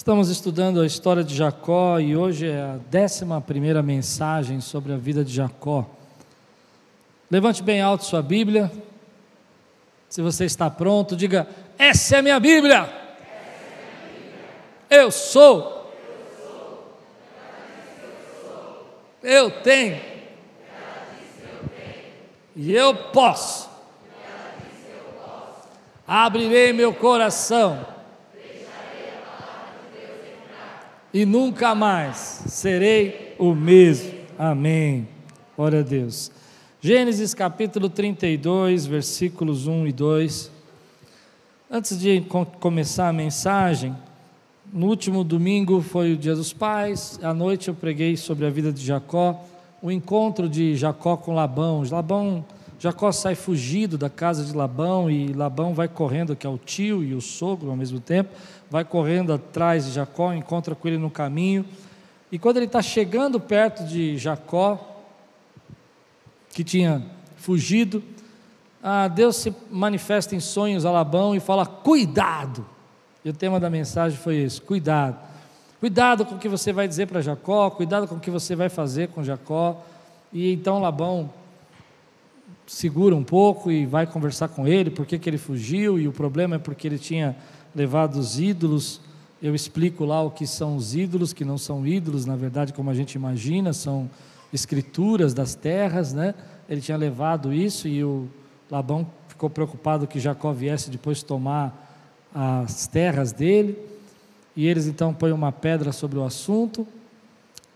Estamos estudando a história de Jacó e hoje é a décima primeira mensagem sobre a vida de Jacó. Levante bem alto sua Bíblia. Se você está pronto, diga: Essa é a minha Bíblia. Eu sou. Eu tenho. E eu posso. Abrirei meu coração e nunca mais serei o mesmo. Amém. Glória a Deus. Gênesis capítulo 32, versículos 1 e 2. Antes de começar a mensagem, no último domingo foi o Dia dos Pais, à noite eu preguei sobre a vida de Jacó, o encontro de Jacó com Labão. Labão, Jacó sai fugido da casa de Labão e Labão vai correndo, que é o tio e o sogro ao mesmo tempo, vai correndo atrás de Jacó, encontra com ele no caminho. E quando ele está chegando perto de Jacó, que tinha fugido, ah, Deus se manifesta em sonhos a Labão e fala: Cuidado! E o tema da mensagem foi esse: Cuidado. Cuidado com o que você vai dizer para Jacó, cuidado com o que você vai fazer com Jacó. E então Labão segura um pouco e vai conversar com ele, por que ele fugiu, e o problema é porque ele tinha levado os ídolos. Eu explico lá o que são os ídolos, que não são ídolos, na verdade, como a gente imagina, são escrituras das terras, né? Ele tinha levado isso e o Labão ficou preocupado que Jacó viesse depois tomar as terras dele. E eles então põem uma pedra sobre o assunto.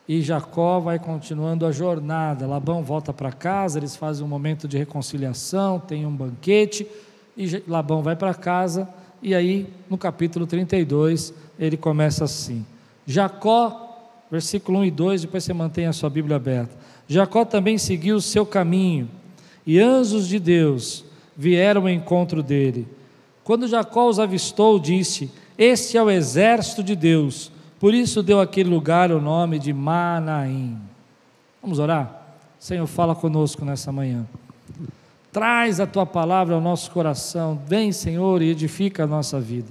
E Jacó vai continuando a jornada. Labão volta para casa, eles fazem um momento de reconciliação, tem um banquete. E Labão vai para casa e aí, no capítulo 32, ele começa assim: Jacó, versículo 1 e 2, depois você mantém a sua Bíblia aberta. Jacó também seguiu o seu caminho, e anjos de Deus vieram ao encontro dele. Quando Jacó os avistou, disse: Este é o exército de Deus. Por isso deu aquele lugar o nome de Manaim. Vamos orar? Senhor, fala conosco nessa manhã. Traz a tua palavra ao nosso coração. Vem, Senhor, e edifica a nossa vida.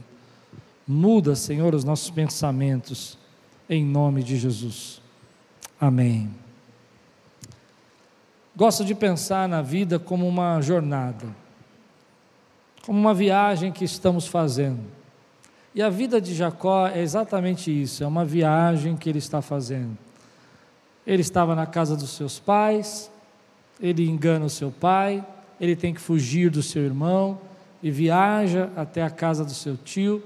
Muda, Senhor, os nossos pensamentos. Em nome de Jesus. Amém. Gosto de pensar na vida como uma jornada, como uma viagem que estamos fazendo. E a vida de Jacó é exatamente isso, é uma viagem que ele está fazendo. Ele estava na casa dos seus pais, ele engana o seu pai, ele tem que fugir do seu irmão e viaja até a casa do seu tio.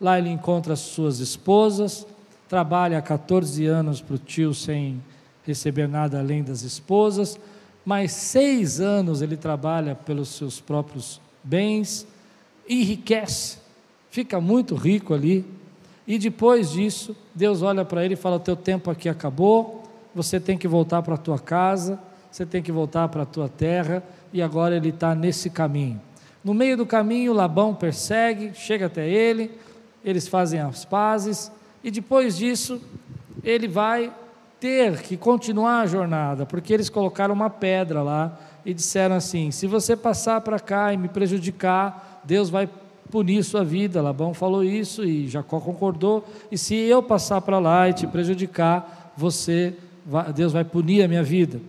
Lá ele encontra as suas esposas, trabalha há 14 anos para o tio sem receber nada além das esposas, mais seis anos ele trabalha pelos seus próprios bens, enriquece, fica muito rico ali, e depois disso, Deus olha para ele e fala: teu tempo aqui acabou, você tem que voltar para a tua casa, você tem que voltar para a tua terra, e agora ele está nesse caminho. No meio do caminho, Labão persegue, chega até ele, eles fazem as pazes, e depois disso, ele vai ter que continuar a jornada, porque eles colocaram uma pedra lá e disseram assim: se você passar para cá e me prejudicar, Deus vai punir sua vida. Labão falou isso e Jacó concordou. E se eu passar para lá e te prejudicar, você, Deus vai punir a minha vida.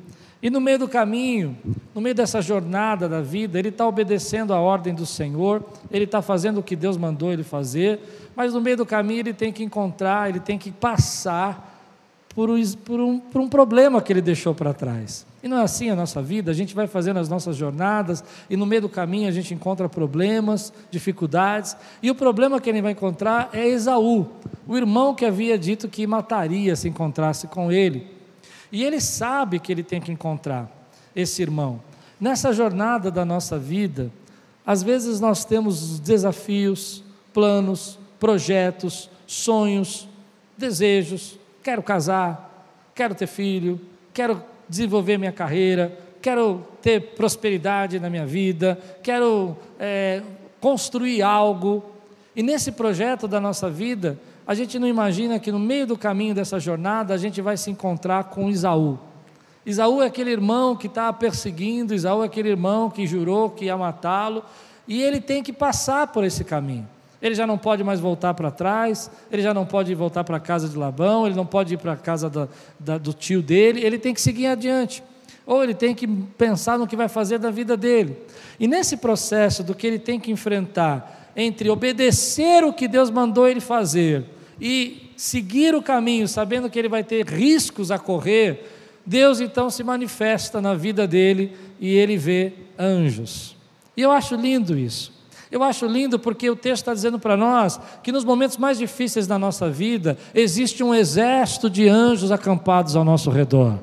E no meio do caminho, no meio dessa jornada da vida, ele está obedecendo a ordem do Senhor, ele está fazendo o que Deus mandou ele fazer, mas no meio do caminho ele tem que encontrar, ele tem que passar por um, por um, por um problema que ele deixou para trás. E não é assim a nossa vida, a gente vai fazendo as nossas jornadas e no meio do caminho a gente encontra problemas, dificuldades, e o problema que ele vai encontrar é Esaú, o irmão que havia dito que mataria se encontrasse com ele. E ele sabe que ele tem que encontrar esse irmão. Nessa jornada da nossa vida, às vezes nós temos desafios, planos, projetos, sonhos, desejos. Quero casar, quero ter filho, quero desenvolver minha carreira, quero ter prosperidade na minha vida, quero é, construir algo. E nesse projeto da nossa vida, a gente não imagina que no meio do caminho dessa jornada a gente vai se encontrar com Isaú. Isaú é aquele irmão que está perseguindo, Isaú é aquele irmão que jurou que ia matá-lo, e ele tem que passar por esse caminho. Ele já não pode mais voltar para trás, ele já não pode voltar para a casa de Labão, ele não pode ir para a casa da, da, do tio dele, ele tem que seguir adiante. Ou ele tem que pensar no que vai fazer da vida dele. E nesse processo do que ele tem que enfrentar entre obedecer o que Deus mandou ele fazer e seguir o caminho, sabendo que ele vai ter riscos a correr, Deus então se manifesta na vida dele e ele vê anjos. E eu acho lindo isso. Eu acho lindo porque o texto está dizendo para nós que nos momentos mais difíceis da nossa vida existe um exército de anjos acampados ao nosso redor.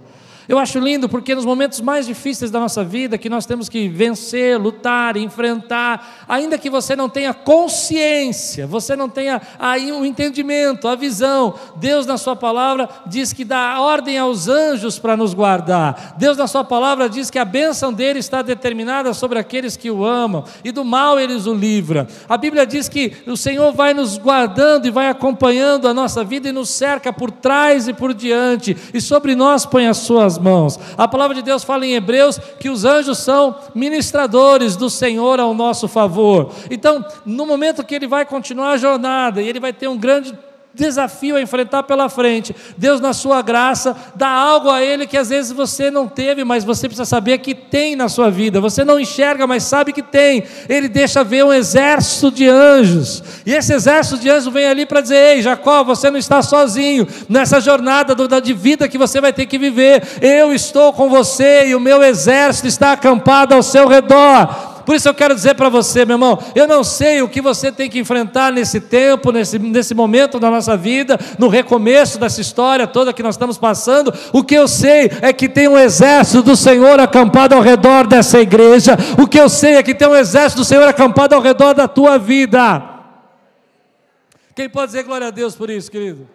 Eu acho lindo porque nos momentos mais difíceis da nossa vida, que nós temos que vencer, lutar, enfrentar, ainda que você não tenha consciência, você não tenha aí um entendimento, a visão, Deus na sua palavra diz que dá ordem aos anjos para nos guardar. Deus na sua palavra diz que a bênção dele está determinada sobre aqueles que o amam e do mal eles o livra. A Bíblia diz que o Senhor vai nos guardando e vai acompanhando a nossa vida e nos cerca por trás e por diante e sobre nós põe as suas nossas mãos. A palavra de Deus fala em Hebreus que os anjos são ministradores do Senhor ao nosso favor. Então, no momento que ele vai continuar a jornada e ele vai ter um grande desafio a enfrentar pela frente. Deus, na sua graça, dá algo a ele que às vezes você não teve, mas você precisa saber que tem na sua vida. Você não enxerga, mas sabe que tem. Ele deixa ver um exército de anjos. E esse exército de anjos vem ali para dizer: Ei, Jacó, você não está sozinho nessa jornada de vida que você vai ter que viver. Eu estou com você e o meu exército está acampado ao seu redor. Por isso eu quero dizer para você, meu irmão, eu não sei o que você tem que enfrentar nesse tempo, nesse, nesse momento da nossa vida, no recomeço dessa história toda que nós estamos passando. O que eu sei é que tem um exército do Senhor acampado ao redor dessa igreja. O que eu sei é que tem um exército do Senhor acampado ao redor da tua vida. Quem pode dizer glória a Deus por isso, querido?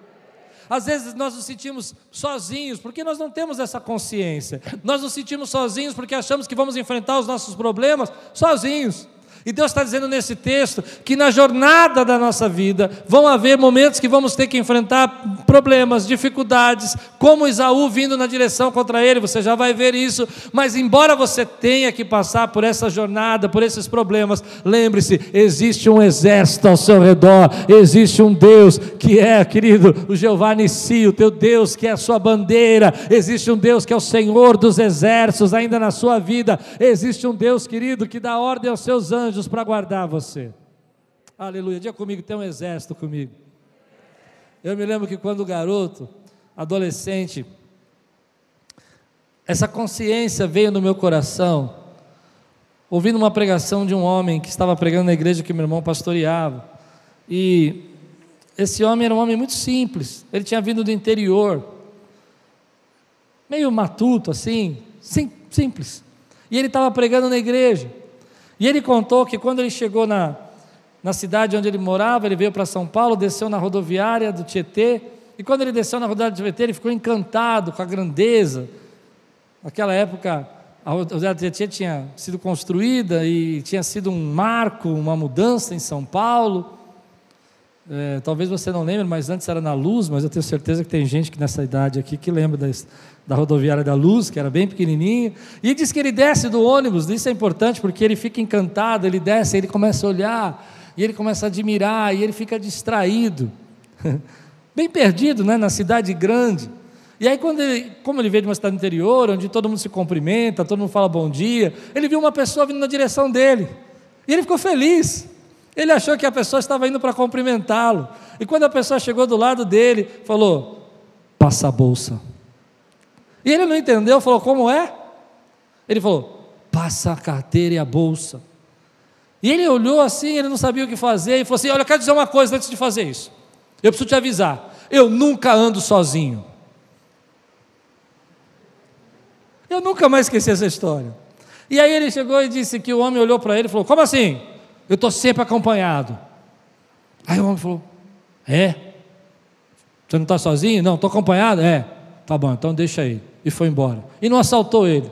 Às vezes nós nos sentimos sozinhos porque nós não temos essa consciência. Nós nos sentimos sozinhos porque achamos que vamos enfrentar os nossos problemas sozinhos. E Deus está dizendo nesse texto que na jornada da nossa vida vão haver momentos que vamos ter que enfrentar problemas, dificuldades, como Isaú vindo na direção contra ele, você já vai ver isso. Mas embora você tenha que passar por essa jornada, por esses problemas, lembre-se: existe um exército ao seu redor, existe um Deus que é, querido, o Jeová Nissi, o teu Deus que é a sua bandeira, existe um Deus que é o Senhor dos exércitos ainda na sua vida, existe um Deus, querido, que dá ordem aos seus anjos para guardar você. Aleluia. Diga comigo, tem um exército comigo. Eu me lembro que quando garoto, adolescente, essa consciência veio no meu coração, ouvindo uma pregação de um homem que estava pregando na igreja que meu irmão pastoreava. E esse homem era um homem muito simples, ele tinha vindo do interior, meio matuto assim, sim, simples. E ele estava pregando na igreja. E ele contou que quando ele chegou na, na cidade onde ele morava, ele veio para São Paulo, desceu na rodoviária do Tietê, e quando ele desceu na rodoviária do Tietê, ele ficou encantado com a grandeza. Naquela época, a rodoviária do Tietê tinha sido construída e tinha sido um marco, uma mudança em São Paulo. É, talvez você não lembre, mas antes era na Luz, mas eu tenho certeza que tem gente que nessa idade aqui que lembra da rodoviária da Luz, que era bem pequenininha. E diz que ele desce do ônibus, isso é importante porque ele fica encantado, ele desce, ele começa a olhar, e ele começa a admirar, e ele fica distraído. bem perdido, né, na cidade grande. E aí, quando ele, como ele veio de uma cidade interior, onde todo mundo se cumprimenta, todo mundo fala bom dia, ele viu uma pessoa vindo na direção dele. E ele ficou feliz. Ele achou que a pessoa estava indo para cumprimentá-lo. E quando a pessoa chegou do lado dele, falou: passa a bolsa. E ele não entendeu, falou: Como é? Ele falou: Passa a carteira e a bolsa. E ele olhou assim, ele não sabia o que fazer, e falou assim: Olha, eu quero dizer uma coisa antes de fazer isso. Eu preciso te avisar: eu nunca ando sozinho. Eu nunca mais esqueci essa história. E aí ele chegou e disse que o homem olhou para ele e falou: Como assim? Eu estou sempre acompanhado. Aí o homem falou: É? Você não está sozinho? Não, estou acompanhado? É. Tá bom, então deixa aí. E foi embora. E não assaltou ele.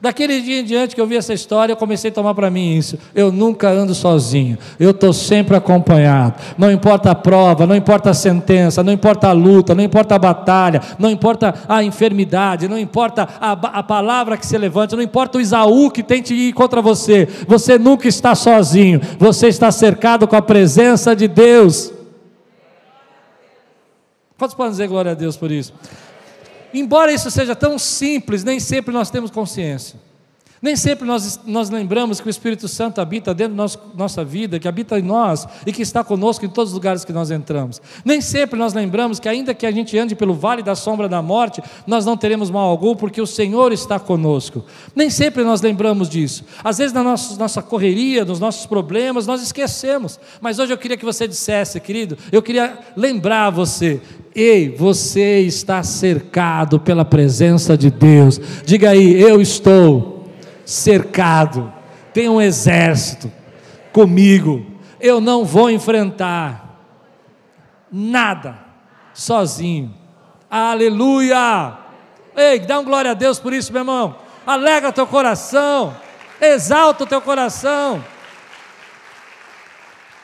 Daquele dia em diante que eu vi essa história, eu comecei a tomar para mim isso. Eu nunca ando sozinho, eu estou sempre acompanhado. Não importa a prova, não importa a sentença, não importa a luta, não importa a batalha, não importa a enfermidade, não importa a, a palavra que se levante, não importa o Isaú que tente ir contra você. Você nunca está sozinho, você está cercado com a presença de Deus. Quantos podem dizer glória a Deus por isso? Embora isso seja tão simples, nem sempre nós temos consciência. Nem sempre nós, nós lembramos que o Espírito Santo habita dentro da nossa vida, que habita em nós e que está conosco em todos os lugares que nós entramos. Nem sempre nós lembramos que, ainda que a gente ande pelo vale da sombra da morte, nós não teremos mal algum, porque o Senhor está conosco. Nem sempre nós lembramos disso. Às vezes, na nossa, nossa correria, nos nossos problemas, nós esquecemos. Mas hoje eu queria que você dissesse, querido, eu queria lembrar você Ei, você está cercado pela presença de Deus. Diga aí, eu estou cercado. Tem um exército comigo. Eu não vou enfrentar nada sozinho. Aleluia! Ei, dá um glória a Deus por isso, meu irmão. Alegra teu coração. Exalta o teu coração.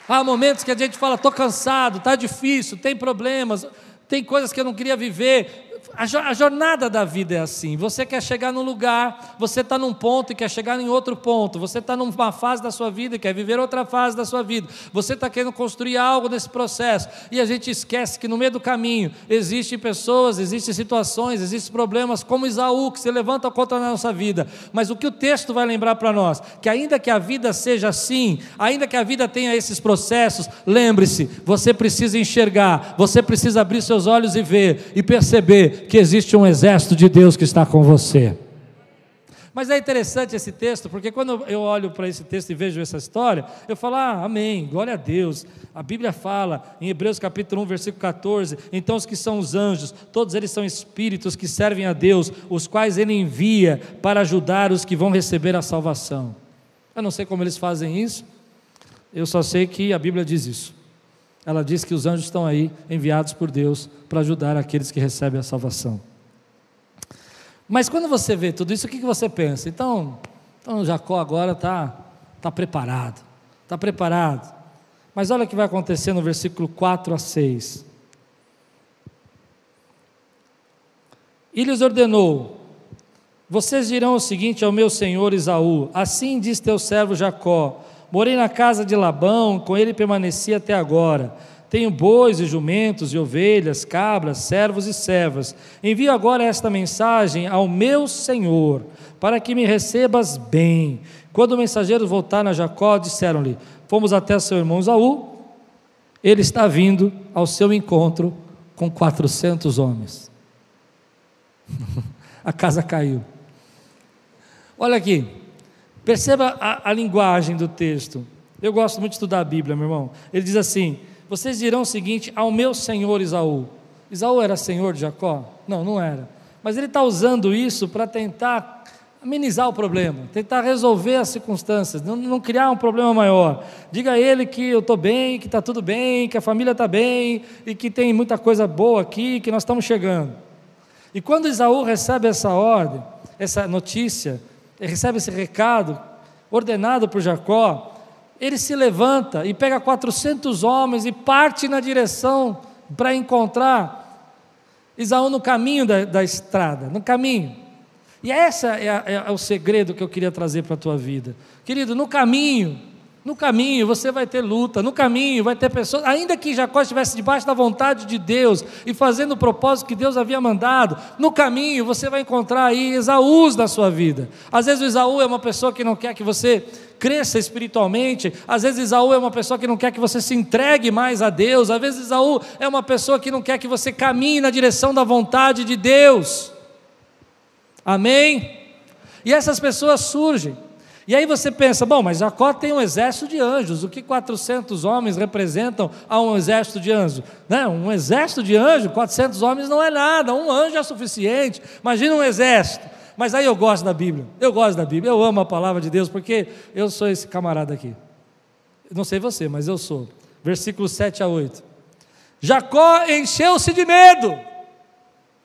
Há momentos que a gente fala, estou cansado, está difícil, tem problemas tem coisas que eu não queria viver, a jornada da vida é assim. Você quer chegar num lugar, você está num ponto e quer chegar em outro ponto. Você está numa fase da sua vida e quer viver outra fase da sua vida. Você está querendo construir algo nesse processo. E a gente esquece que no meio do caminho existem pessoas, existem situações, existem problemas, como Isaú, que se levanta contra a nossa vida. Mas o que o texto vai lembrar para nós? Que ainda que a vida seja assim, ainda que a vida tenha esses processos, lembre-se, você precisa enxergar, você precisa abrir seus olhos e ver e perceber que existe um exército de Deus que está com você. Mas é interessante esse texto, porque quando eu olho para esse texto e vejo essa história, eu falo, ah, amém, glória a Deus. A Bíblia fala, em Hebreus capítulo 1, versículo 14: então os que são os anjos, todos eles são espíritos que servem a Deus, os quais ele envia para ajudar os que vão receber a salvação. Eu não sei como eles fazem isso, eu só sei que a Bíblia diz isso. Ela diz que os anjos estão aí enviados por Deus para ajudar aqueles que recebem a salvação. Mas quando você vê tudo isso, o que você pensa? Então, então Jacó agora está tá preparado, está preparado. Mas olha o que vai acontecer no versículo 4 a 6. E lhes ordenou: Vocês dirão o seguinte ao meu senhor Isaú: Assim diz teu servo Jacó: Morei na casa de Labão, com ele permaneci até agora. Tenho bois e jumentos e ovelhas, cabras, servos e servas. Envio agora esta mensagem ao meu senhor, para que me recebas bem. Quando o mensageiro voltaram a Jacó, disseram-lhe: Fomos até seu irmão Zaú, ele está vindo ao seu encontro com 400 homens. a casa caiu. Olha aqui, Perceba a, a, linguagem do texto. Eu gosto muito de estudar a Bíblia, meu irmão. Ele diz assim: Vocês dirão o seguinte ao meu senhor Isaú. Isaú era senhor de Jacó? Não, não era. Mas ele está usando isso para tentar amenizar o problema, tentar resolver as circunstâncias, não, não criar um problema maior. Diga a ele que eu estou bem, que está tudo bem, que a família está bem e que tem muita coisa boa aqui, que nós estamos chegando. E quando Isaú recebe essa ordem, essa notícia, recebe esse recado ordenado por Jacó, ele se levanta e pega 400 homens e parte na direção para encontrar Isaú no caminho da, da estrada, no caminho. E esse é, é, é o segredo que eu queria trazer para a tua vida. Querido, no caminho, no caminho você vai ter luta, no caminho vai ter pessoas, ainda que Jacó estivesse debaixo da vontade de Deus e fazendo o propósito que Deus havia mandado, no caminho você vai encontrar aí Esaús da sua vida. Às vezes o Esaú é uma pessoa que não quer que você cresça espiritualmente, às vezes Esaú é uma pessoa que não quer que você se entregue mais a Deus, às vezes Esaú é uma pessoa que não quer que você caminhe na direção da vontade de Deus. Amém? E essas pessoas surgem. E aí você pensa, bom, mas Jacó tem um exército de anjos, o que 400 homens representam a um exército de anjos? Né? Um exército de anjos, 400 homens não é nada, um anjo é suficiente, imagina um exército. Mas aí eu gosto da Bíblia, eu gosto da Bíblia, eu amo a palavra de Deus, porque eu sou esse camarada aqui. Não sei você, mas eu sou. Versículos 7 a 8. Jacó encheu-se de medo.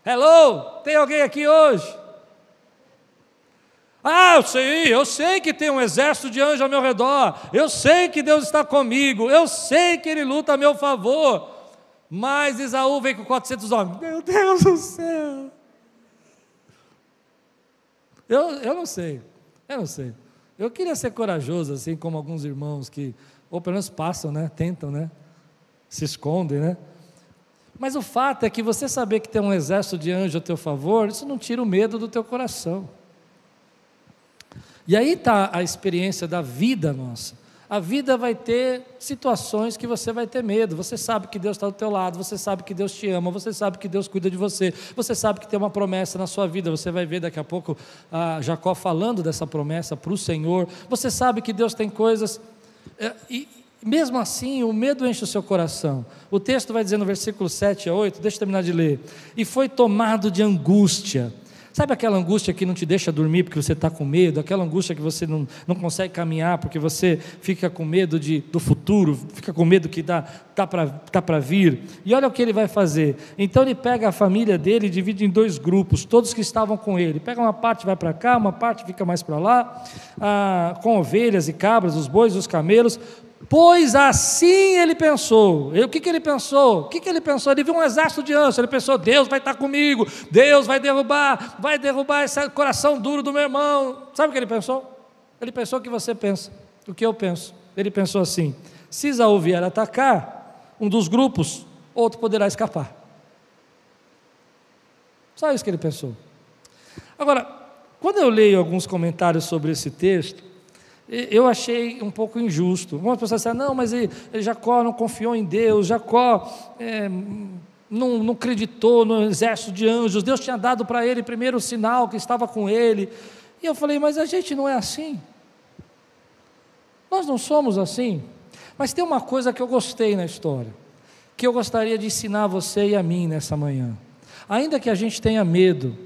Hello, tem alguém aqui hoje? Ah, eu sei, eu sei que tem um exército de anjos ao meu redor, eu sei que Deus está comigo, eu sei que Ele luta a meu favor. Mas Isaú vem com 400 homens. Meu Deus do céu! Eu, eu não sei, eu não sei. Eu queria ser corajoso, assim como alguns irmãos que, ou pelo menos passam, né? Tentam, né? Se escondem, né? Mas o fato é que você saber que tem um exército de anjos a teu favor, isso não tira o medo do teu coração. E aí está a experiência da vida nossa. A vida vai ter situações que você vai ter medo. Você sabe que Deus está do teu lado, você sabe que Deus te ama, você sabe que Deus cuida de você, você sabe que tem uma promessa na sua vida. Você vai ver daqui a pouco a Jacó falando dessa promessa para o Senhor. Você sabe que Deus tem coisas. É, e mesmo assim, o medo enche o seu coração. O texto vai dizer no versículo 7 a 8, deixa eu terminar de ler. E foi tomado de angústia Sabe aquela angústia que não te deixa dormir porque você está com medo? Aquela angústia que você não, não consegue caminhar porque você fica com medo de, do futuro, fica com medo que está tá para tá vir. E olha o que ele vai fazer. Então ele pega a família dele e divide em dois grupos, todos que estavam com ele. Pega uma parte vai para cá, uma parte fica mais para lá, ah, com ovelhas e cabras, os bois e os camelos. Pois assim ele pensou. o que, que ele pensou? O que, que ele pensou? Ele viu um exército de anjos. Ele pensou: Deus vai estar comigo, Deus vai derrubar, vai derrubar esse coração duro do meu irmão. Sabe o que ele pensou? Ele pensou o que você pensa, o que eu penso. Ele pensou assim: se Isaú vier atacar um dos grupos, outro poderá escapar. Só isso que ele pensou. Agora, quando eu leio alguns comentários sobre esse texto, eu achei um pouco injusto. Algumas pessoas disseram, não, mas Jacó não confiou em Deus, Jacó é, não, não acreditou no exército de anjos, Deus tinha dado para ele primeiro o sinal que estava com ele. E eu falei, mas a gente não é assim. Nós não somos assim. Mas tem uma coisa que eu gostei na história, que eu gostaria de ensinar a você e a mim nessa manhã. Ainda que a gente tenha medo,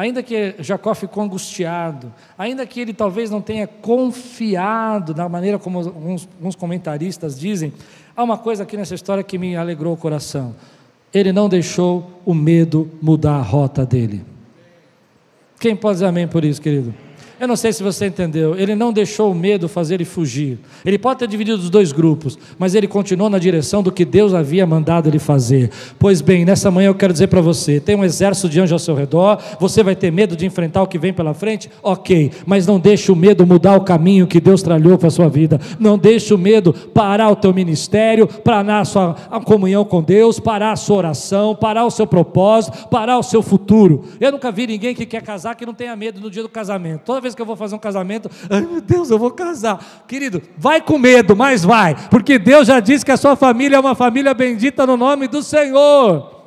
ainda que Jacó ficou angustiado, ainda que ele talvez não tenha confiado da maneira como alguns, alguns comentaristas dizem, há uma coisa aqui nessa história que me alegrou o coração. Ele não deixou o medo mudar a rota dele. Quem pode dizer amém por isso, querido? Eu não sei se você entendeu. Ele não deixou o medo fazer ele fugir. Ele pode ter dividido os dois grupos, mas ele continuou na direção do que Deus havia mandado ele fazer. Pois bem, nessa manhã eu quero dizer para você: tem um exército de anjos ao seu redor, você vai ter medo de enfrentar o que vem pela frente? Ok, mas não deixe o medo mudar o caminho que Deus tralhou para a sua vida. Não deixe o medo parar o teu ministério, parar a sua comunhão com Deus, parar a sua oração, parar o seu propósito, parar o seu futuro. Eu nunca vi ninguém que quer casar que não tenha medo no dia do casamento. Toda vez vez que eu vou fazer um casamento, ai meu Deus, eu vou casar. Querido, vai com medo, mas vai, porque Deus já disse que a sua família é uma família bendita no nome do Senhor.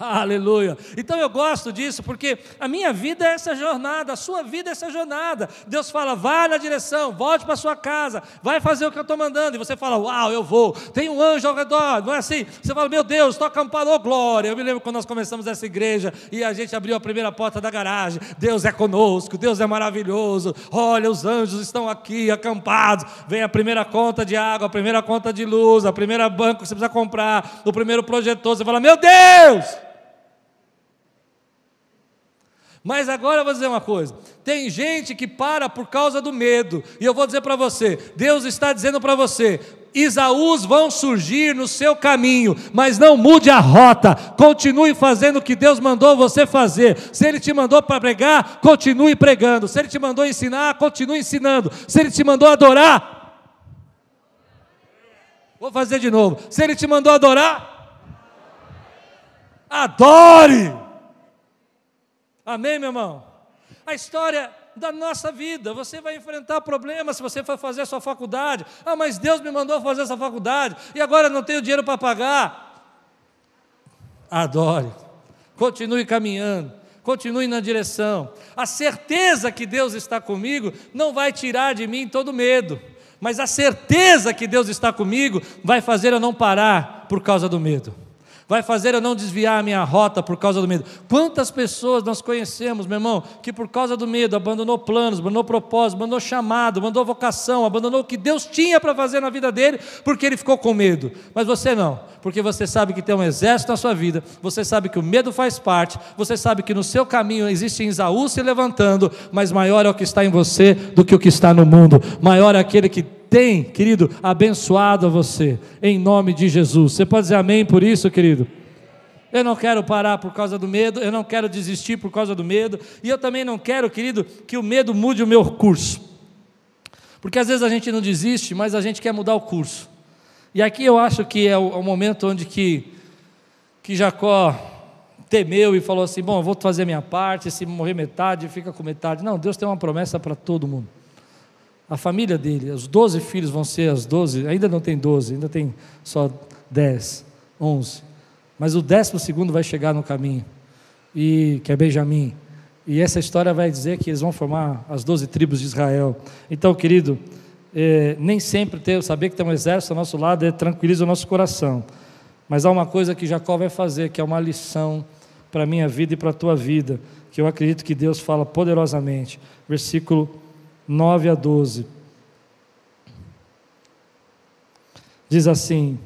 Aleluia. Então eu gosto disso porque a minha vida é essa jornada, a sua vida é essa jornada. Deus fala, vai na direção, volte para sua casa, vai fazer o que eu estou mandando. E você fala, uau, eu vou. Tem um anjo ao redor, não é assim? Você fala, meu Deus, estou acampado, oh glória. Eu me lembro quando nós começamos essa igreja e a gente abriu a primeira porta da garagem. Deus é conosco, Deus é maravilhoso. Olha, os anjos estão aqui acampados. Vem a primeira conta de água, a primeira conta de luz, a primeira banco que você precisa comprar, o primeiro projetor. Você fala, meu Deus! Mas agora eu vou dizer uma coisa: tem gente que para por causa do medo, e eu vou dizer para você: Deus está dizendo para você, Isaús vão surgir no seu caminho, mas não mude a rota, continue fazendo o que Deus mandou você fazer. Se Ele te mandou para pregar, continue pregando. Se Ele te mandou ensinar, continue ensinando. Se Ele te mandou adorar, vou fazer de novo. Se Ele te mandou adorar, adore. Amém, meu irmão? A história da nossa vida. Você vai enfrentar problemas se você for fazer a sua faculdade. Ah, mas Deus me mandou fazer essa faculdade e agora não tenho dinheiro para pagar. Adore. Continue caminhando. Continue na direção. A certeza que Deus está comigo não vai tirar de mim todo medo, mas a certeza que Deus está comigo vai fazer eu não parar por causa do medo. Vai fazer eu não desviar a minha rota por causa do medo. Quantas pessoas nós conhecemos, meu irmão, que por causa do medo abandonou planos, abandonou propósito, abandonou chamado, abandonou vocação, abandonou o que Deus tinha para fazer na vida dele, porque ele ficou com medo. Mas você não, porque você sabe que tem um exército na sua vida, você sabe que o medo faz parte, você sabe que no seu caminho existe Isaú se levantando, mas maior é o que está em você do que o que está no mundo, maior é aquele que tem, querido, abençoado a você, em nome de Jesus. Você pode dizer amém por isso, querido? Eu não quero parar por causa do medo, eu não quero desistir por causa do medo, e eu também não quero, querido, que o medo mude o meu curso. Porque às vezes a gente não desiste, mas a gente quer mudar o curso. E aqui eu acho que é o, é o momento onde que, que Jacó temeu e falou assim: Bom, eu vou fazer minha parte, se morrer metade, fica com metade. Não, Deus tem uma promessa para todo mundo a família dele, os doze filhos vão ser as doze, ainda não tem doze, ainda tem só dez, onze. Mas o décimo segundo vai chegar no caminho, e que é Benjamim. E essa história vai dizer que eles vão formar as doze tribos de Israel. Então, querido, é, nem sempre ter, saber que tem um exército ao nosso lado é, tranquiliza o nosso coração. Mas há uma coisa que Jacó vai fazer, que é uma lição para a minha vida e para a tua vida, que eu acredito que Deus fala poderosamente. Versículo 9 a 12. Diz assim: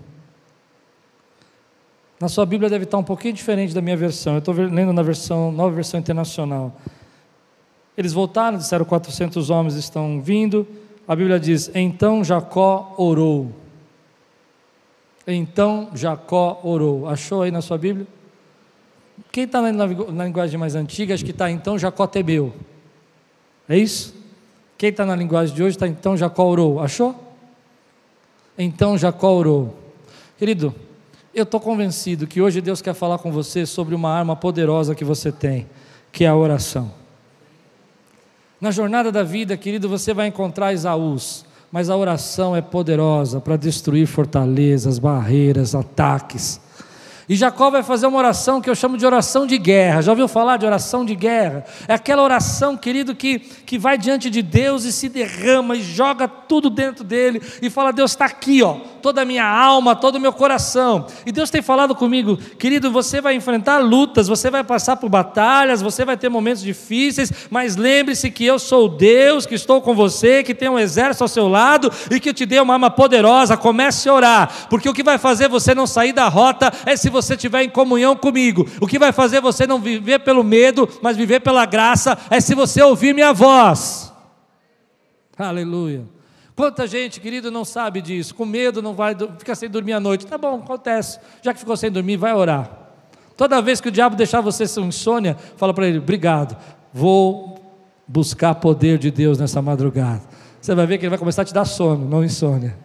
na sua Bíblia deve estar um pouquinho diferente da minha versão. Eu estou lendo na versão, nova versão internacional. Eles voltaram, disseram 400 homens estão vindo. A Bíblia diz: Então Jacó orou. Então Jacó orou. Achou aí na sua Bíblia? Quem está na, na, linguagem mais antiga, acho que está então Jacó temeu. É isso? Quem está na linguagem de hoje está então Jacó orou. Achou? Então Jacó orou. Querido, eu estou convencido que hoje Deus quer falar com você sobre uma arma poderosa que você tem, que é a oração. Na jornada da vida, querido, você vai encontrar Isaús, mas a oração é poderosa para destruir fortalezas, barreiras, ataques. E Jacó vai fazer uma oração que eu chamo de oração de guerra. Já ouviu falar de oração de guerra? É aquela oração, querido, que, que vai diante de Deus e se derrama e joga tudo dentro dele e fala: Deus está aqui, ó, toda a minha alma, todo o meu coração. E Deus tem falado comigo, querido, você vai enfrentar lutas, você vai passar por batalhas, você vai ter momentos difíceis, mas lembre-se que eu sou Deus, que estou com você, que tem um exército ao seu lado e que te dei uma arma poderosa. Comece a orar, porque o que vai fazer você não sair da rota é se você estiver em comunhão comigo. O que vai fazer você não viver pelo medo, mas viver pela graça, é se você ouvir minha voz. Aleluia. Quanta gente, querido, não sabe disso, com medo não vai, fica sem dormir à noite. Tá bom, acontece. Já que ficou sem dormir, vai orar. Toda vez que o diabo deixar você sem insônia, fala para ele: "Obrigado. Vou buscar poder de Deus nessa madrugada". Você vai ver que ele vai começar a te dar sono, não insônia.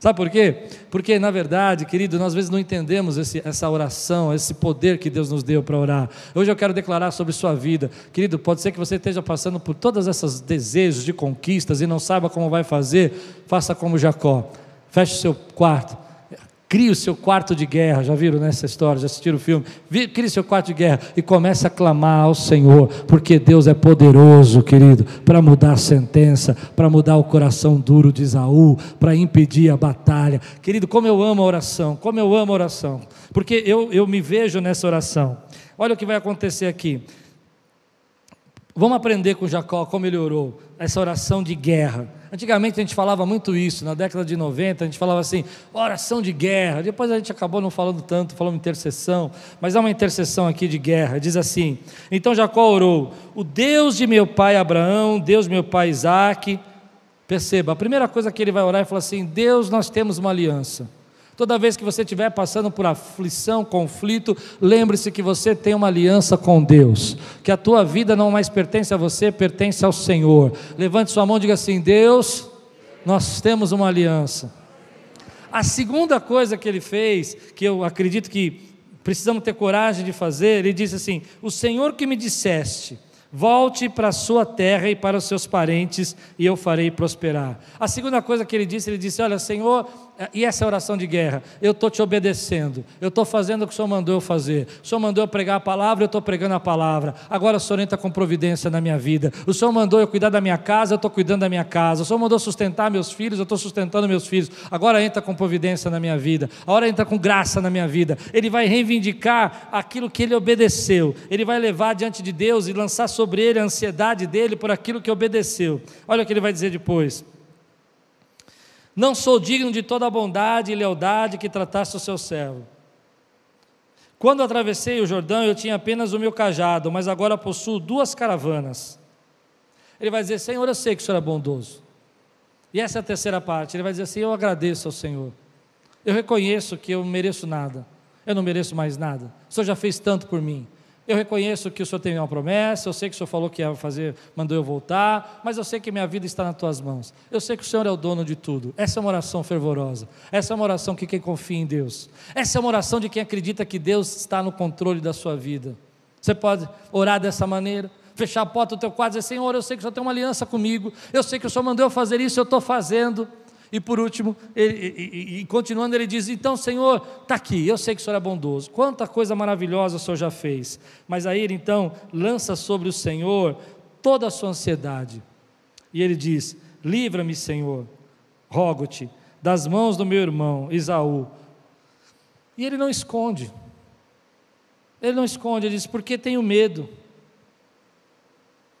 Sabe por quê? Porque, na verdade, querido, nós às vezes não entendemos esse, essa oração, esse poder que Deus nos deu para orar. Hoje eu quero declarar sobre sua vida. Querido, pode ser que você esteja passando por todos esses desejos de conquistas e não saiba como vai fazer. Faça como Jacó. Feche seu quarto Crie o seu quarto de guerra, já viram nessa história, já assistiram o filme? Crie o seu quarto de guerra e comece a clamar ao Senhor, porque Deus é poderoso, querido, para mudar a sentença, para mudar o coração duro de Isaú, para impedir a batalha. Querido, como eu amo a oração, como eu amo a oração, porque eu, eu me vejo nessa oração. Olha o que vai acontecer aqui. Vamos aprender com Jacó como ele orou, essa oração de guerra. Antigamente a gente falava muito isso, na década de 90 a gente falava assim, oração de guerra. Depois a gente acabou não falando tanto, falando intercessão, mas há uma intercessão aqui de guerra. Diz assim: Então Jacó orou: O Deus de meu pai Abraão, Deus de meu pai Isaac. Perceba, a primeira coisa que ele vai orar é falar assim: Deus, nós temos uma aliança. Toda vez que você estiver passando por aflição, conflito, lembre-se que você tem uma aliança com Deus, que a tua vida não mais pertence a você, pertence ao Senhor. Levante sua mão e diga assim: Deus, nós temos uma aliança. A segunda coisa que ele fez, que eu acredito que precisamos ter coragem de fazer, ele disse assim: O Senhor que me disseste, Volte para a sua terra e para os seus parentes, e eu farei prosperar. A segunda coisa que ele disse, ele disse: Olha, Senhor, e essa é oração de guerra. Eu estou te obedecendo. Eu estou fazendo o que o Senhor mandou eu fazer. O Senhor mandou eu pregar a palavra, eu estou pregando a palavra. Agora o Senhor entra com providência na minha vida. O Senhor mandou eu cuidar da minha casa, eu estou cuidando da minha casa. O Senhor mandou sustentar meus filhos, eu estou sustentando meus filhos. Agora entra com providência na minha vida. Agora entra com graça na minha vida. Ele vai reivindicar aquilo que ele obedeceu. Ele vai levar diante de Deus e lançar sobre ele a ansiedade dele por aquilo que obedeceu. Olha o que ele vai dizer depois. Não sou digno de toda a bondade e lealdade que trataste o seu servo. Quando atravessei o Jordão, eu tinha apenas o meu cajado, mas agora possuo duas caravanas. Ele vai dizer: Senhor, eu sei que o Senhor é bondoso. E essa é a terceira parte. Ele vai dizer assim: Eu agradeço ao Senhor. Eu reconheço que eu não mereço nada. Eu não mereço mais nada. O Senhor já fez tanto por mim. Eu reconheço que o Senhor tem uma promessa, eu sei que o Senhor falou que ia fazer, mandou eu voltar, mas eu sei que minha vida está nas tuas mãos. Eu sei que o Senhor é o dono de tudo. Essa é uma oração fervorosa. Essa é uma oração que quem confia em Deus. Essa é uma oração de quem acredita que Deus está no controle da sua vida. Você pode orar dessa maneira, fechar a porta do teu quarto e dizer: Senhor, eu sei que o Senhor tem uma aliança comigo, eu sei que o Senhor mandou eu fazer isso, eu estou fazendo. E por último, ele, e, e, continuando, ele diz: Então, Senhor, está aqui, eu sei que o Senhor é bondoso, quanta coisa maravilhosa o Senhor já fez. Mas aí ele então lança sobre o Senhor toda a sua ansiedade. E ele diz: Livra-me, Senhor, rogo-te, das mãos do meu irmão Isaú. E ele não esconde. Ele não esconde, ele diz: Porque tenho medo.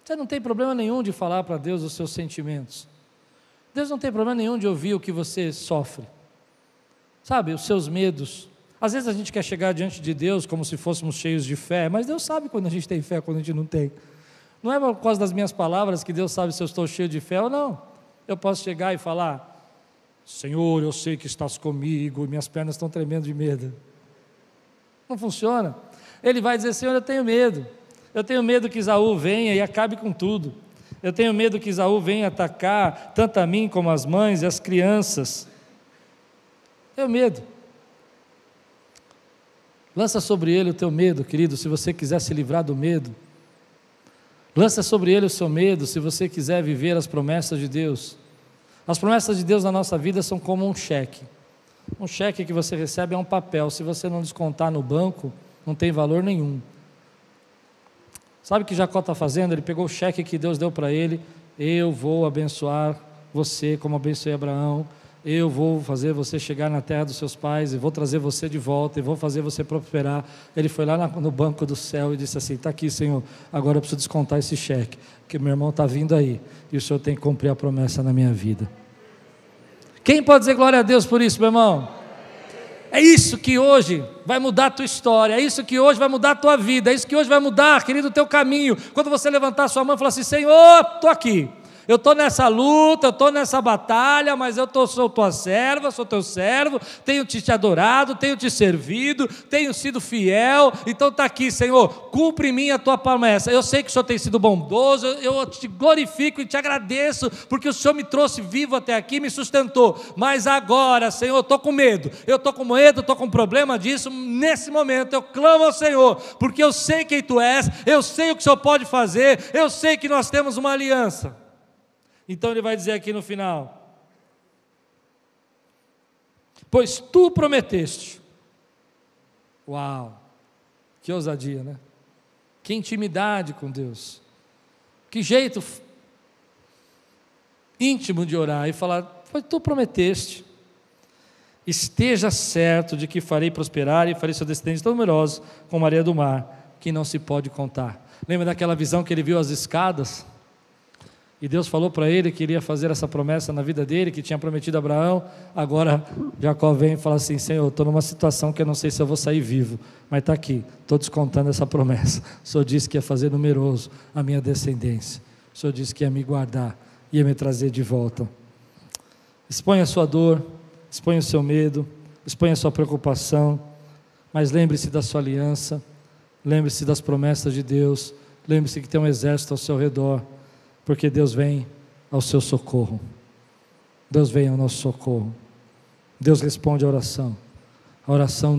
Você não tem problema nenhum de falar para Deus os seus sentimentos. Deus não tem problema nenhum de ouvir o que você sofre. Sabe, os seus medos. Às vezes a gente quer chegar diante de Deus como se fôssemos cheios de fé, mas Deus sabe quando a gente tem fé, quando a gente não tem. Não é por causa das minhas palavras que Deus sabe se eu estou cheio de fé ou não. Eu posso chegar e falar: Senhor, eu sei que estás comigo, minhas pernas estão tremendo de medo. Não funciona. Ele vai dizer: Senhor, eu tenho medo. Eu tenho medo que Isaú venha e acabe com tudo. Eu tenho medo que Isaú venha atacar tanto a mim como as mães e as crianças. Tenho medo. Lança sobre ele o teu medo, querido, se você quiser se livrar do medo. Lança sobre ele o seu medo, se você quiser viver as promessas de Deus. As promessas de Deus na nossa vida são como um cheque. Um cheque que você recebe é um papel. Se você não descontar no banco, não tem valor nenhum. Sabe o que Jacó está fazendo? Ele pegou o cheque que Deus deu para ele. Eu vou abençoar você como abençoei Abraão. Eu vou fazer você chegar na terra dos seus pais e vou trazer você de volta e vou fazer você prosperar. Ele foi lá no banco do céu e disse assim: Está aqui, Senhor, agora eu preciso descontar esse cheque, que meu irmão está vindo aí e o Senhor tem que cumprir a promessa na minha vida. Quem pode dizer glória a Deus por isso, meu irmão? É isso que hoje vai mudar a tua história, é isso que hoje vai mudar a tua vida, é isso que hoje vai mudar, querido, o teu caminho. Quando você levantar a sua mão e falar assim: Senhor, estou aqui, eu estou nessa luta, eu estou nessa batalha, mas eu tô, sou tua serva, sou teu servo, tenho te, adorado, tenho te servido, tenho sido fiel, então está aqui, Senhor, cumpre em mim a tua promessa. Eu sei que o Senhor tem sido bondoso, eu te glorifico e te agradeço, porque o Senhor me trouxe vivo até aqui, me sustentou, mas agora, Senhor, eu estou com medo, eu estou com medo, estou com problema disso, nesse momento eu clamo ao Senhor, porque eu sei quem tu és, eu sei o que o Senhor pode fazer, eu sei que nós temos uma aliança. Então ele vai dizer aqui no final: Pois tu prometeste. Uau! Que ousadia, né? Que intimidade com Deus. Que jeito íntimo de orar e falar: Pois tu prometeste. Esteja certo de que farei prosperar e farei seu descendente tão numeroso como a areia do mar, que não se pode contar. Lembra daquela visão que ele viu as escadas? E Deus falou para ele que iria fazer essa promessa na vida dele, que tinha prometido a Abraão. Agora Jacó vem e fala assim: Senhor, estou numa situação que eu não sei se eu vou sair vivo, mas está aqui, estou descontando essa promessa. O Senhor disse que ia fazer numeroso a minha descendência. O Senhor disse que ia me guardar, ia me trazer de volta. Exponha a sua dor, exponha o seu medo, exponha a sua preocupação, mas lembre-se da sua aliança, lembre-se das promessas de Deus, lembre-se que tem um exército ao seu redor porque Deus vem ao seu socorro. Deus vem ao nosso socorro. Deus responde a oração. A oração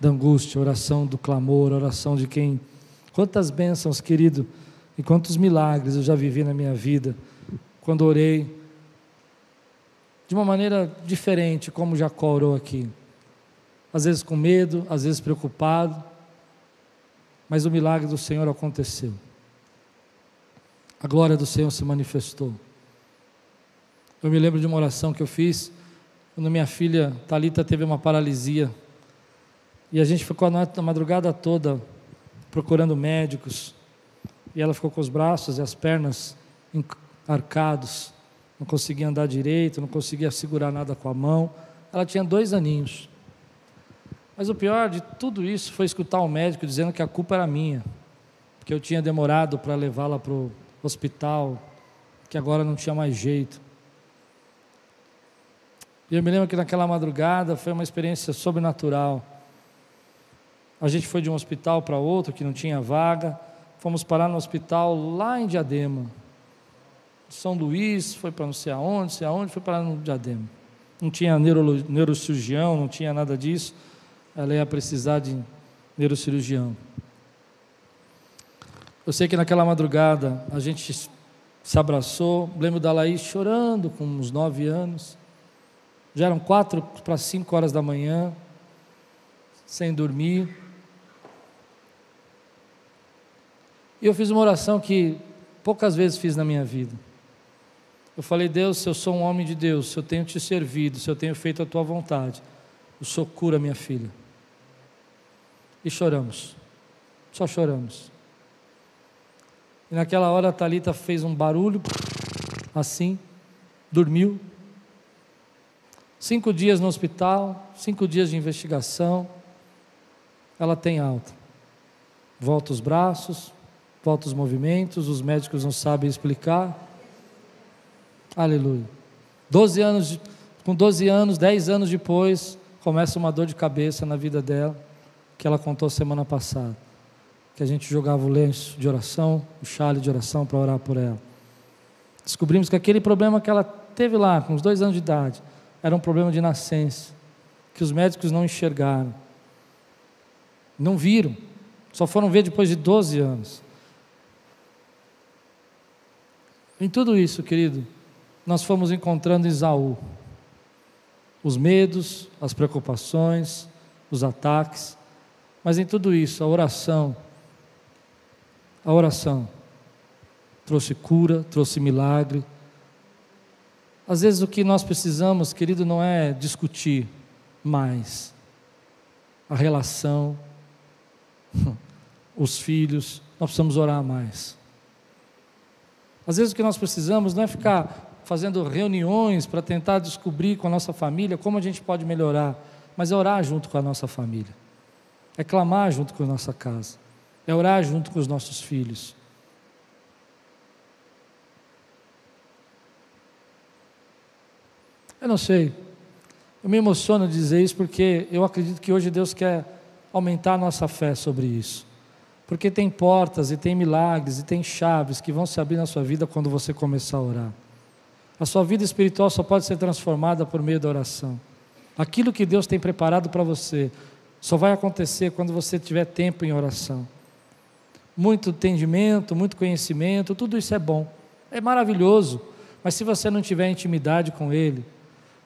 da angústia, a oração do clamor, a oração de quem. Quantas bênçãos, querido, e quantos milagres eu já vivi na minha vida, quando orei de uma maneira diferente, como Jacó orou aqui. Às vezes com medo, às vezes preocupado, mas o milagre do Senhor aconteceu. A glória do Senhor se manifestou. Eu me lembro de uma oração que eu fiz quando minha filha Talita teve uma paralisia. E a gente ficou a madrugada toda procurando médicos. E ela ficou com os braços e as pernas arcados. Não conseguia andar direito, não conseguia segurar nada com a mão. Ela tinha dois aninhos. Mas o pior de tudo isso foi escutar o médico dizendo que a culpa era minha, que eu tinha demorado para levá-la para o hospital, que agora não tinha mais jeito. E eu me lembro que naquela madrugada foi uma experiência sobrenatural. A gente foi de um hospital para outro que não tinha vaga, fomos parar no hospital lá em Diadema. São Luís, foi para não sei aonde, não sei aonde, foi parar no Diadema. Não tinha neuro, neurocirurgião, não tinha nada disso. Ela ia precisar de neurocirurgião. Eu sei que naquela madrugada a gente se abraçou, lembro da Laís chorando com uns nove anos. Já eram quatro para cinco horas da manhã, sem dormir. E eu fiz uma oração que poucas vezes fiz na minha vida. Eu falei, Deus, se eu sou um homem de Deus, se eu tenho te servido, se eu tenho feito a tua vontade, o Senhor cura minha filha. E choramos, só choramos. E naquela hora a Thalita fez um barulho, assim, dormiu, Cinco dias no hospital, cinco dias de investigação, ela tem alta. Volta os braços, volta os movimentos, os médicos não sabem explicar. Aleluia. Doze anos, com 12 anos, 10 anos depois, começa uma dor de cabeça na vida dela, que ela contou semana passada. Que a gente jogava o lenço de oração, o chale de oração para orar por ela. Descobrimos que aquele problema que ela teve lá, com uns dois anos de idade, era um problema de nascença, que os médicos não enxergaram, não viram, só foram ver depois de 12 anos. Em tudo isso, querido, nós fomos encontrando Isaú. Os medos, as preocupações, os ataques, mas em tudo isso, a oração, a oração. Trouxe cura, trouxe milagre, às vezes o que nós precisamos, querido, não é discutir mais a relação, os filhos, nós precisamos orar mais. Às vezes o que nós precisamos não é ficar fazendo reuniões para tentar descobrir com a nossa família como a gente pode melhorar, mas é orar junto com a nossa família, é clamar junto com a nossa casa, é orar junto com os nossos filhos. Eu não sei. Eu me emociono dizer isso porque eu acredito que hoje Deus quer aumentar a nossa fé sobre isso. Porque tem portas e tem milagres e tem chaves que vão se abrir na sua vida quando você começar a orar. A sua vida espiritual só pode ser transformada por meio da oração. Aquilo que Deus tem preparado para você só vai acontecer quando você tiver tempo em oração. Muito entendimento, muito conhecimento, tudo isso é bom, é maravilhoso, mas se você não tiver intimidade com Ele,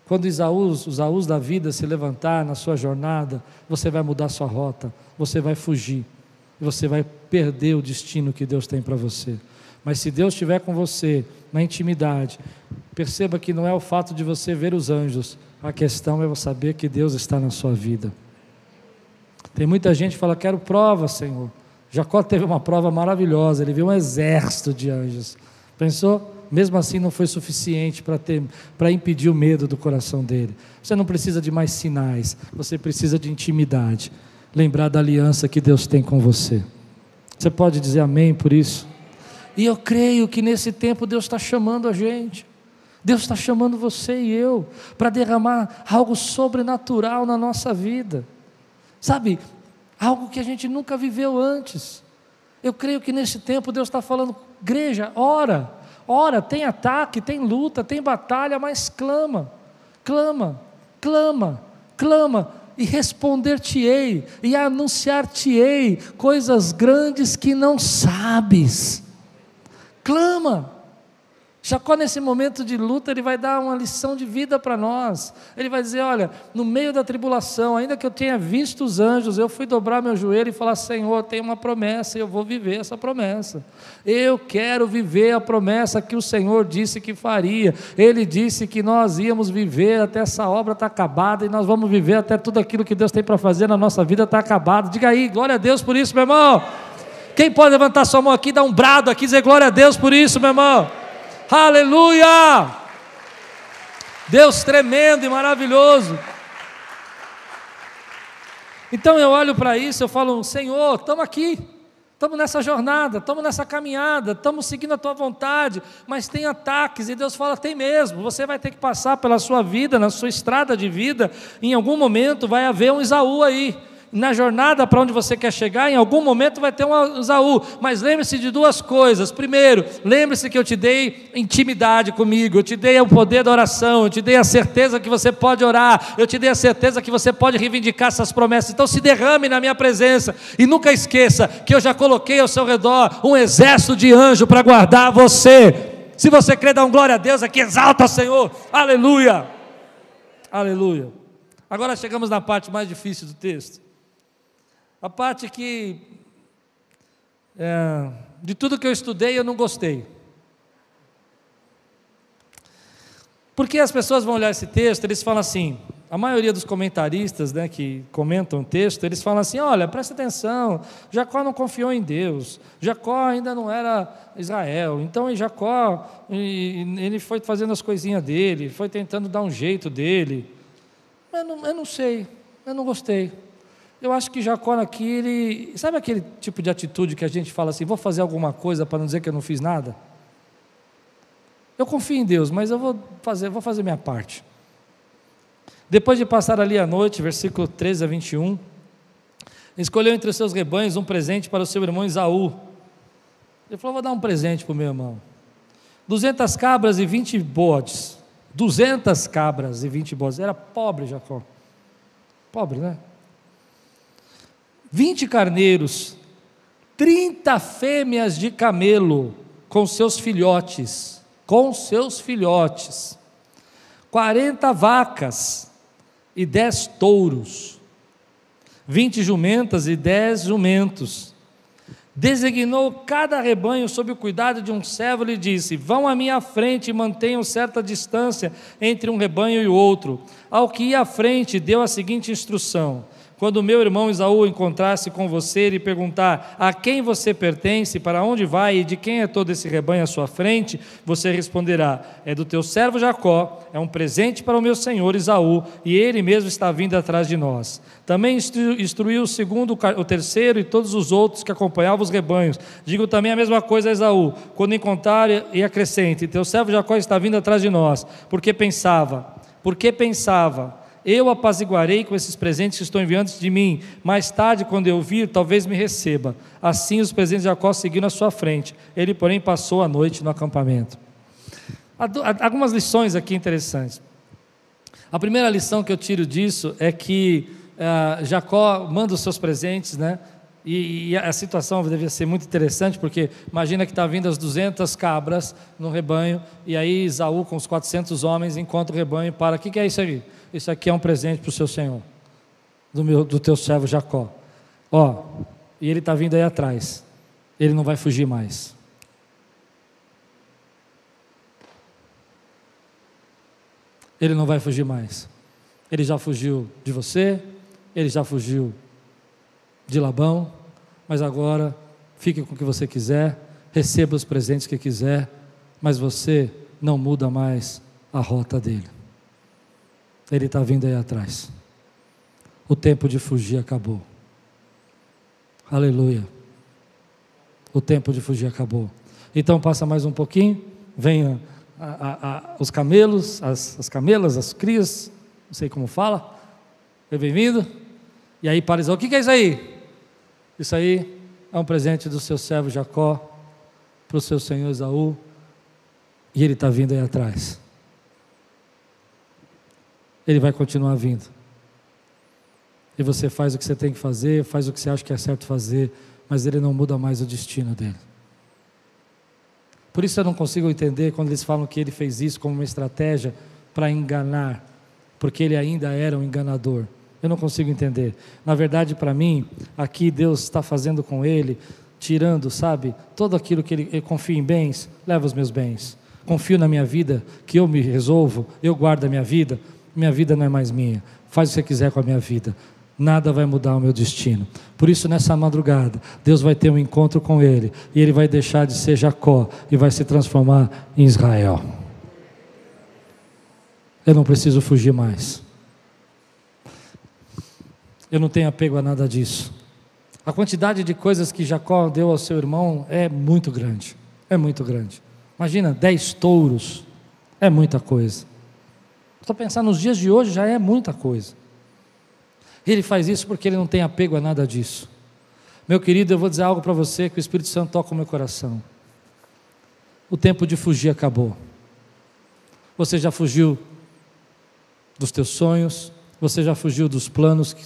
quando Isaús, os Isaús da vida se levantar na sua jornada, você vai mudar sua rota, você vai fugir, você vai perder o destino que Deus tem para você. Mas se Deus estiver com você na intimidade, perceba que não é o fato de você ver os anjos, a questão é saber que Deus está na sua vida. Tem muita gente que fala: Quero prova, Senhor. Jacó teve uma prova maravilhosa, ele viu um exército de anjos. Pensou? Mesmo assim não foi suficiente para ter para impedir o medo do coração dele. Você não precisa de mais sinais, você precisa de intimidade. Lembrar da aliança que Deus tem com você. Você pode dizer amém por isso? E eu creio que nesse tempo Deus está chamando a gente. Deus está chamando você e eu para derramar algo sobrenatural na nossa vida. Sabe, algo que a gente nunca viveu antes. Eu creio que nesse tempo Deus está falando, igreja, ora, Ora, tem ataque, tem luta, tem batalha, mas clama, clama, clama, clama, e responder-te-ei, e anunciar-te-ei coisas grandes que não sabes. Clama, Jacó, nesse momento de luta, ele vai dar uma lição de vida para nós. Ele vai dizer: Olha, no meio da tribulação, ainda que eu tenha visto os anjos, eu fui dobrar meu joelho e falar: Senhor, tem uma promessa, eu vou viver essa promessa. Eu quero viver a promessa que o Senhor disse que faria. Ele disse que nós íamos viver até essa obra estar tá acabada, e nós vamos viver até tudo aquilo que Deus tem para fazer na nossa vida estar tá acabado. Diga aí, glória a Deus por isso, meu irmão. Quem pode levantar sua mão aqui, dar um brado aqui, dizer glória a Deus por isso, meu irmão? Aleluia! Deus tremendo e maravilhoso. Então eu olho para isso, eu falo, Senhor, estamos aqui, estamos nessa jornada, estamos nessa caminhada, estamos seguindo a tua vontade, mas tem ataques, e Deus fala, tem mesmo, você vai ter que passar pela sua vida, na sua estrada de vida, em algum momento vai haver um Isaú aí na jornada para onde você quer chegar, em algum momento vai ter um Esaú. Mas lembre-se de duas coisas. Primeiro, lembre-se que eu te dei intimidade comigo, eu te dei o poder da oração, eu te dei a certeza que você pode orar, eu te dei a certeza que você pode reivindicar essas promessas. Então se derrame na minha presença e nunca esqueça que eu já coloquei ao seu redor um exército de anjo para guardar você. Se você crê, dá um glória a Deus aqui, exalta o Senhor. Aleluia. Aleluia. Agora chegamos na parte mais difícil do texto. A parte que, é, de tudo que eu estudei, eu não gostei. Porque as pessoas vão olhar esse texto, eles falam assim, a maioria dos comentaristas né, que comentam o texto, eles falam assim: olha, presta atenção, Jacó não confiou em Deus, Jacó ainda não era Israel, então Jacó ele foi fazendo as coisinhas dele, foi tentando dar um jeito dele. Eu não, eu não sei, eu não gostei. Eu acho que Jacó aqui, ele. Sabe aquele tipo de atitude que a gente fala assim: vou fazer alguma coisa para não dizer que eu não fiz nada? Eu confio em Deus, mas eu vou fazer, vou fazer minha parte. Depois de passar ali a noite, versículo 13 a 21, escolheu entre os seus rebanhos um presente para o seu irmão Isaú. Ele falou: Vou dar um presente para o meu irmão. 200 cabras e 20 bodes. 200 cabras e 20 bodes. Era pobre Jacó. Pobre, né? 20 carneiros, 30 fêmeas de camelo com seus filhotes, com seus filhotes, 40 vacas e 10 touros, 20 jumentas e 10 jumentos. Designou cada rebanho sob o cuidado de um servo e disse: Vão à minha frente e mantenham certa distância entre um rebanho e outro. Ao que ia à frente, deu a seguinte instrução: quando meu irmão Isaú encontrar-se com você e perguntar a quem você pertence, para onde vai? E de quem é todo esse rebanho à sua frente, você responderá: É do teu servo Jacó, é um presente para o meu senhor Isaú, e ele mesmo está vindo atrás de nós. Também instruiu o segundo, o terceiro e todos os outros que acompanhavam os rebanhos. Digo também a mesma coisa a Esaú, quando encontrar e acrescente: Teu servo Jacó está vindo atrás de nós, porque pensava, porque pensava eu apaziguarei com esses presentes que estão enviando de mim. Mais tarde, quando eu vir, talvez me receba. Assim os presentes de Jacó seguiram à sua frente. Ele, porém, passou a noite no acampamento. Algumas lições aqui interessantes. A primeira lição que eu tiro disso é que uh, Jacó manda os seus presentes, né? E, e, a situação devia ser muito interessante, porque imagina que está vindo as 200 cabras no rebanho, e aí Isaú com os 400 homens encontra o rebanho e para. O que, que é isso aí? Isso aqui é um presente para o seu senhor, do, meu, do teu servo Jacó. Ó, e ele está vindo aí atrás, ele não vai fugir mais. Ele não vai fugir mais. Ele já fugiu de você, ele já fugiu de Labão, mas agora fique com o que você quiser, receba os presentes que quiser, mas você não muda mais a rota dele. Ele está vindo aí atrás. O tempo de fugir acabou. Aleluia. O tempo de fugir acabou. Então passa mais um pouquinho, venha os camelos, as, as camelas, as crias, não sei como fala. Bem-vindo. E aí para o que é isso aí? Isso aí é um presente do seu servo Jacó para o seu senhor Esaú. E ele está vindo aí atrás. Ele vai continuar vindo. E você faz o que você tem que fazer, faz o que você acha que é certo fazer, mas ele não muda mais o destino dele. Por isso eu não consigo entender quando eles falam que ele fez isso como uma estratégia para enganar, porque ele ainda era um enganador. Eu não consigo entender. Na verdade, para mim, aqui Deus está fazendo com ele, tirando, sabe, todo aquilo que ele, ele confia em bens, leva os meus bens. Confio na minha vida, que eu me resolvo, eu guardo a minha vida, minha vida não é mais minha. Faz o que você quiser com a minha vida nada vai mudar o meu destino. Por isso, nessa madrugada, Deus vai ter um encontro com ele, e ele vai deixar de ser Jacó e vai se transformar em Israel. Eu não preciso fugir mais. Eu não tenho apego a nada disso. A quantidade de coisas que Jacó deu ao seu irmão é muito grande. É muito grande. Imagina, dez touros. É muita coisa. Estou pensando, nos dias de hoje já é muita coisa. Ele faz isso porque ele não tem apego a nada disso. Meu querido, eu vou dizer algo para você que o Espírito Santo toca o meu coração. O tempo de fugir acabou. Você já fugiu dos teus sonhos, você já fugiu dos planos,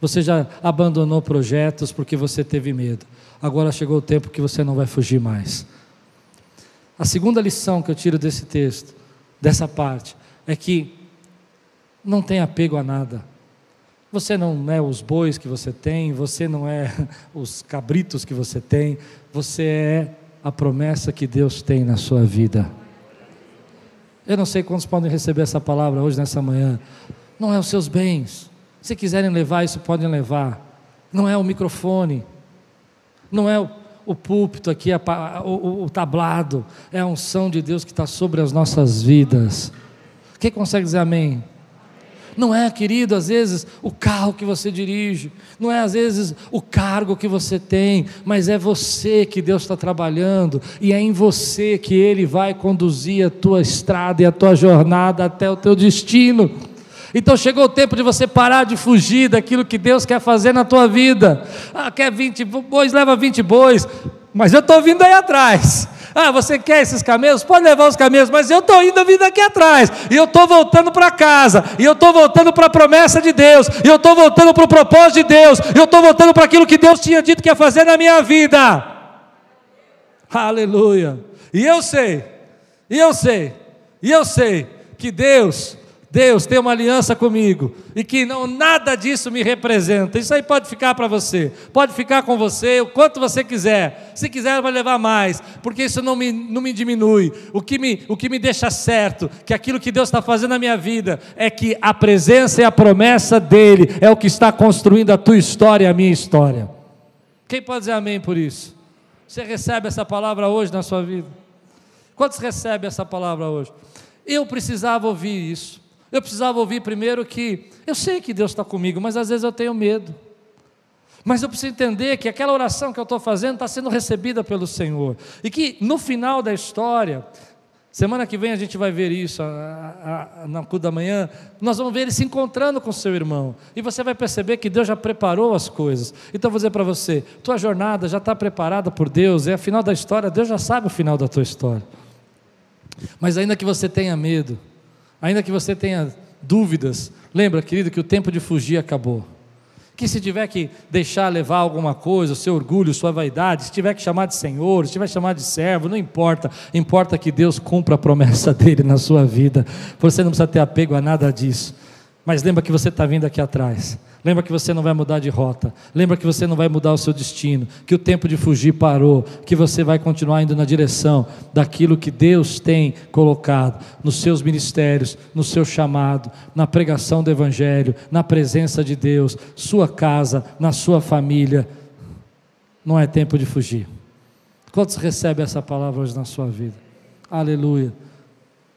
você já abandonou projetos porque você teve medo. Agora chegou o tempo que você não vai fugir mais. A segunda lição que eu tiro desse texto, dessa parte, é que não tem apego a nada. Você não é os bois que você tem, você não é os cabritos que você tem, você é a promessa que Deus tem na sua vida. Eu não sei quantos podem receber essa palavra hoje, nessa manhã. Não é os seus bens. Se quiserem levar isso, podem levar. Não é o microfone. Não é o, o púlpito aqui, o, o tablado. É a unção de Deus que está sobre as nossas vidas. Quem consegue dizer amém? Não é, querido, às vezes o carro que você dirige, não é às vezes o cargo que você tem, mas é você que Deus está trabalhando e é em você que Ele vai conduzir a tua estrada e a tua jornada até o teu destino. Então chegou o tempo de você parar de fugir daquilo que Deus quer fazer na tua vida. Ah, quer 20 bois, leva 20 bois, mas eu estou vindo aí atrás. Ah, você quer esses camelos? Pode levar os camelos, mas eu estou indo vindo aqui atrás, e eu estou voltando para casa, e eu estou voltando para a promessa de Deus, e eu estou voltando para o propósito de Deus, e eu estou voltando para aquilo que Deus tinha dito que ia fazer na minha vida. Aleluia. E eu sei, e eu sei, e eu sei que Deus Deus tem uma aliança comigo e que não nada disso me representa. Isso aí pode ficar para você, pode ficar com você o quanto você quiser. Se quiser, vai levar mais, porque isso não me, não me diminui. O que me, o que me deixa certo, que aquilo que Deus está fazendo na minha vida, é que a presença e a promessa dEle é o que está construindo a tua história e a minha história. Quem pode dizer amém por isso? Você recebe essa palavra hoje na sua vida? Quantos recebem essa palavra hoje? Eu precisava ouvir isso. Eu precisava ouvir primeiro que eu sei que Deus está comigo, mas às vezes eu tenho medo. Mas eu preciso entender que aquela oração que eu estou fazendo está sendo recebida pelo Senhor. E que no final da história, semana que vem a gente vai ver isso, a, a, a, na culto da manhã, nós vamos ver ele se encontrando com seu irmão. E você vai perceber que Deus já preparou as coisas. Então eu vou dizer para você: tua jornada já está preparada por Deus, e a final da história, Deus já sabe o final da tua história. Mas ainda que você tenha medo, Ainda que você tenha dúvidas, lembra, querido, que o tempo de fugir acabou. Que se tiver que deixar levar alguma coisa, o seu orgulho, sua vaidade, se tiver que chamar de Senhor, se tiver que chamar de servo, não importa. Importa que Deus cumpra a promessa dele na sua vida. Você não precisa ter apego a nada disso. Mas lembra que você está vindo aqui atrás. Lembra que você não vai mudar de rota. Lembra que você não vai mudar o seu destino. Que o tempo de fugir parou. Que você vai continuar indo na direção daquilo que Deus tem colocado nos seus ministérios, no seu chamado, na pregação do Evangelho, na presença de Deus, sua casa, na sua família. Não é tempo de fugir. Quantos recebem essa palavra hoje na sua vida? Aleluia.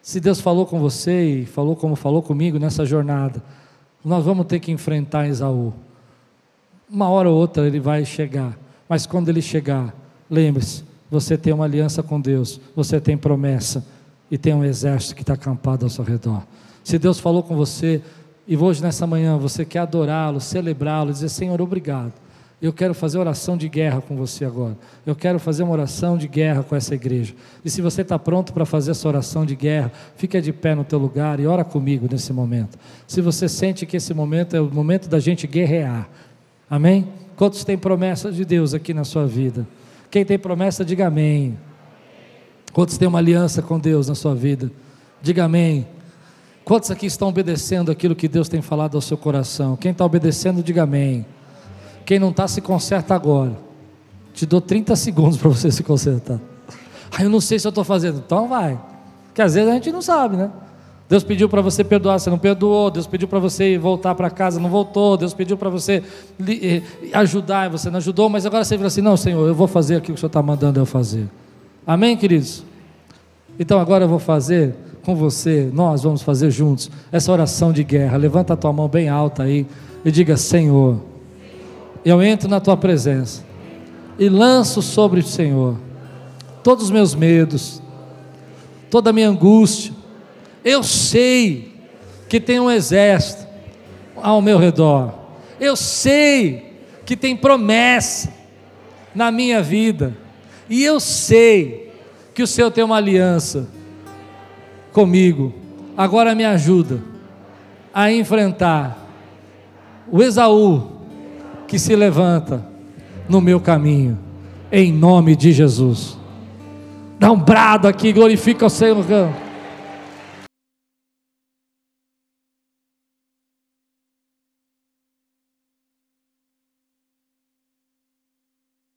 Se Deus falou com você e falou como falou comigo nessa jornada nós vamos ter que enfrentar Esaú. Uma hora ou outra ele vai chegar, mas quando ele chegar, lembre-se: você tem uma aliança com Deus, você tem promessa e tem um exército que está acampado ao seu redor. Se Deus falou com você e hoje nessa manhã você quer adorá-lo, celebrá-lo, dizer: Senhor, obrigado. Eu quero fazer oração de guerra com você agora. Eu quero fazer uma oração de guerra com essa igreja. E se você está pronto para fazer essa oração de guerra, fica de pé no teu lugar e ora comigo nesse momento. Se você sente que esse momento é o momento da gente guerrear. Amém? Quantos têm promessa de Deus aqui na sua vida? Quem tem promessa, diga amém. Quantos têm uma aliança com Deus na sua vida? Diga amém. Quantos aqui estão obedecendo aquilo que Deus tem falado ao seu coração? Quem está obedecendo, diga amém. Quem não está, se conserta agora. Te dou 30 segundos para você se consertar. Ah, eu não sei se eu estou fazendo. Então vai. Porque às vezes a gente não sabe, né? Deus pediu para você perdoar, você não perdoou. Deus pediu para você voltar para casa, não voltou. Deus pediu para você eh, ajudar, você não ajudou. Mas agora você fala assim: não, Senhor, eu vou fazer aquilo que o Senhor está mandando eu fazer. Amém, queridos? Então agora eu vou fazer com você, nós vamos fazer juntos essa oração de guerra. Levanta a tua mão bem alta aí e diga: Senhor, eu entro na tua presença e lanço sobre o Senhor todos os meus medos, toda a minha angústia. Eu sei que tem um exército ao meu redor. Eu sei que tem promessa na minha vida. E eu sei que o Senhor tem uma aliança comigo. Agora me ajuda a enfrentar o Esaú que se levanta no meu caminho, em nome de Jesus. Dá um brado aqui, glorifica o Senhor.